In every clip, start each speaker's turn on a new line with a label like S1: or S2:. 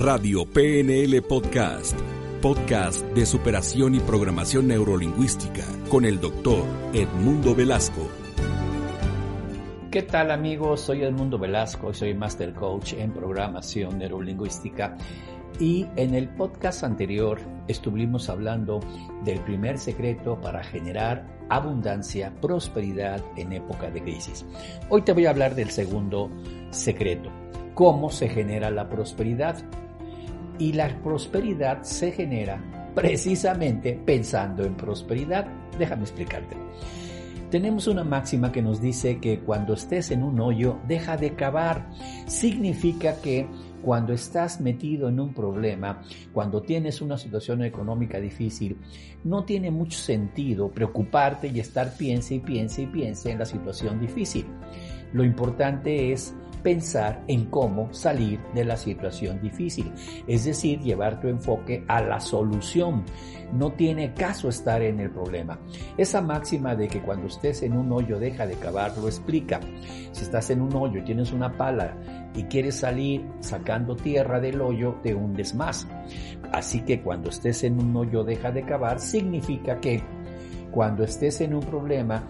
S1: Radio PNL Podcast, podcast de superación y programación neurolingüística con el doctor Edmundo Velasco.
S2: ¿Qué tal amigos? Soy Edmundo Velasco, soy Master Coach en programación neurolingüística y en el podcast anterior estuvimos hablando del primer secreto para generar abundancia, prosperidad en época de crisis. Hoy te voy a hablar del segundo secreto, cómo se genera la prosperidad. Y la prosperidad se genera precisamente pensando en prosperidad. Déjame explicarte. Tenemos una máxima que nos dice que cuando estés en un hoyo, deja de cavar. Significa que cuando estás metido en un problema, cuando tienes una situación económica difícil, no tiene mucho sentido preocuparte y estar piense y piense y piense en la situación difícil. Lo importante es pensar en cómo salir de la situación difícil, es decir, llevar tu enfoque a la solución. No tiene caso estar en el problema. Esa máxima de que cuando estés en un hoyo deja de cavar lo explica. Si estás en un hoyo y tienes una pala y quieres salir sacando tierra del hoyo, te hundes más. Así que cuando estés en un hoyo deja de cavar significa que cuando estés en un problema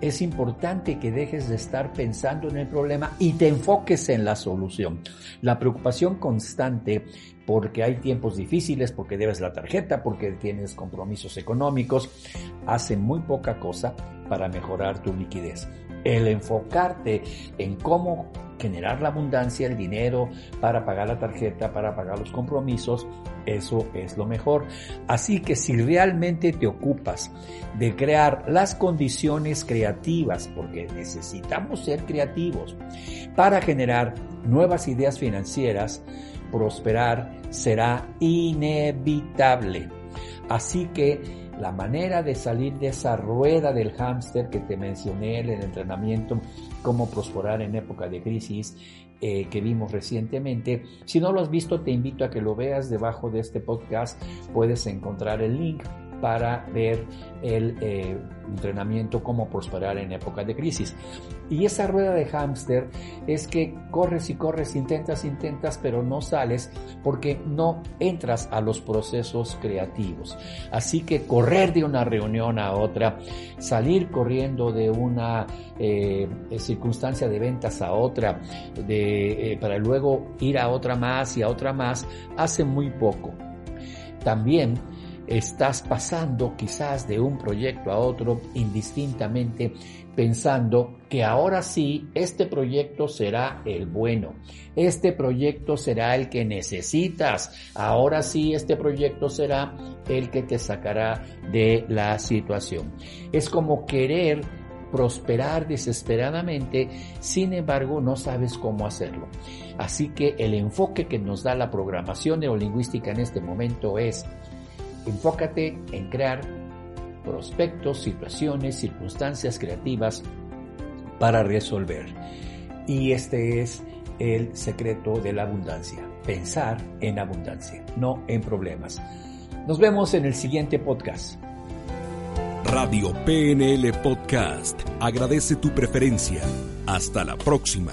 S2: es importante que dejes de estar pensando en el problema y te enfoques en la solución. La preocupación constante porque hay tiempos difíciles, porque debes la tarjeta, porque tienes compromisos económicos, hace muy poca cosa para mejorar tu liquidez. El enfocarte en cómo generar la abundancia, el dinero para pagar la tarjeta, para pagar los compromisos, eso es lo mejor. Así que si realmente te ocupas de crear las condiciones creativas, porque necesitamos ser creativos, para generar nuevas ideas financieras, prosperar será inevitable. Así que la manera de salir de esa rueda del hámster que te mencioné en el entrenamiento, cómo prosperar en época de crisis, eh, que vimos recientemente. Si no lo has visto, te invito a que lo veas debajo de este podcast. Puedes encontrar el link para ver el eh, entrenamiento cómo prosperar en época de crisis. Y esa rueda de hámster es que corres y corres, intentas, intentas, pero no sales porque no entras a los procesos creativos. Así que correr de una reunión a otra, salir corriendo de una eh, circunstancia de ventas a otra, de, eh, para luego ir a otra más y a otra más, hace muy poco. También estás pasando quizás de un proyecto a otro indistintamente pensando que ahora sí este proyecto será el bueno, este proyecto será el que necesitas, ahora sí este proyecto será el que te sacará de la situación. Es como querer prosperar desesperadamente, sin embargo no sabes cómo hacerlo. Así que el enfoque que nos da la programación neurolingüística en este momento es Enfócate en crear prospectos, situaciones, circunstancias creativas para resolver. Y este es el secreto de la abundancia. Pensar en abundancia, no en problemas. Nos vemos en el siguiente podcast.
S1: Radio PNL Podcast agradece tu preferencia. Hasta la próxima.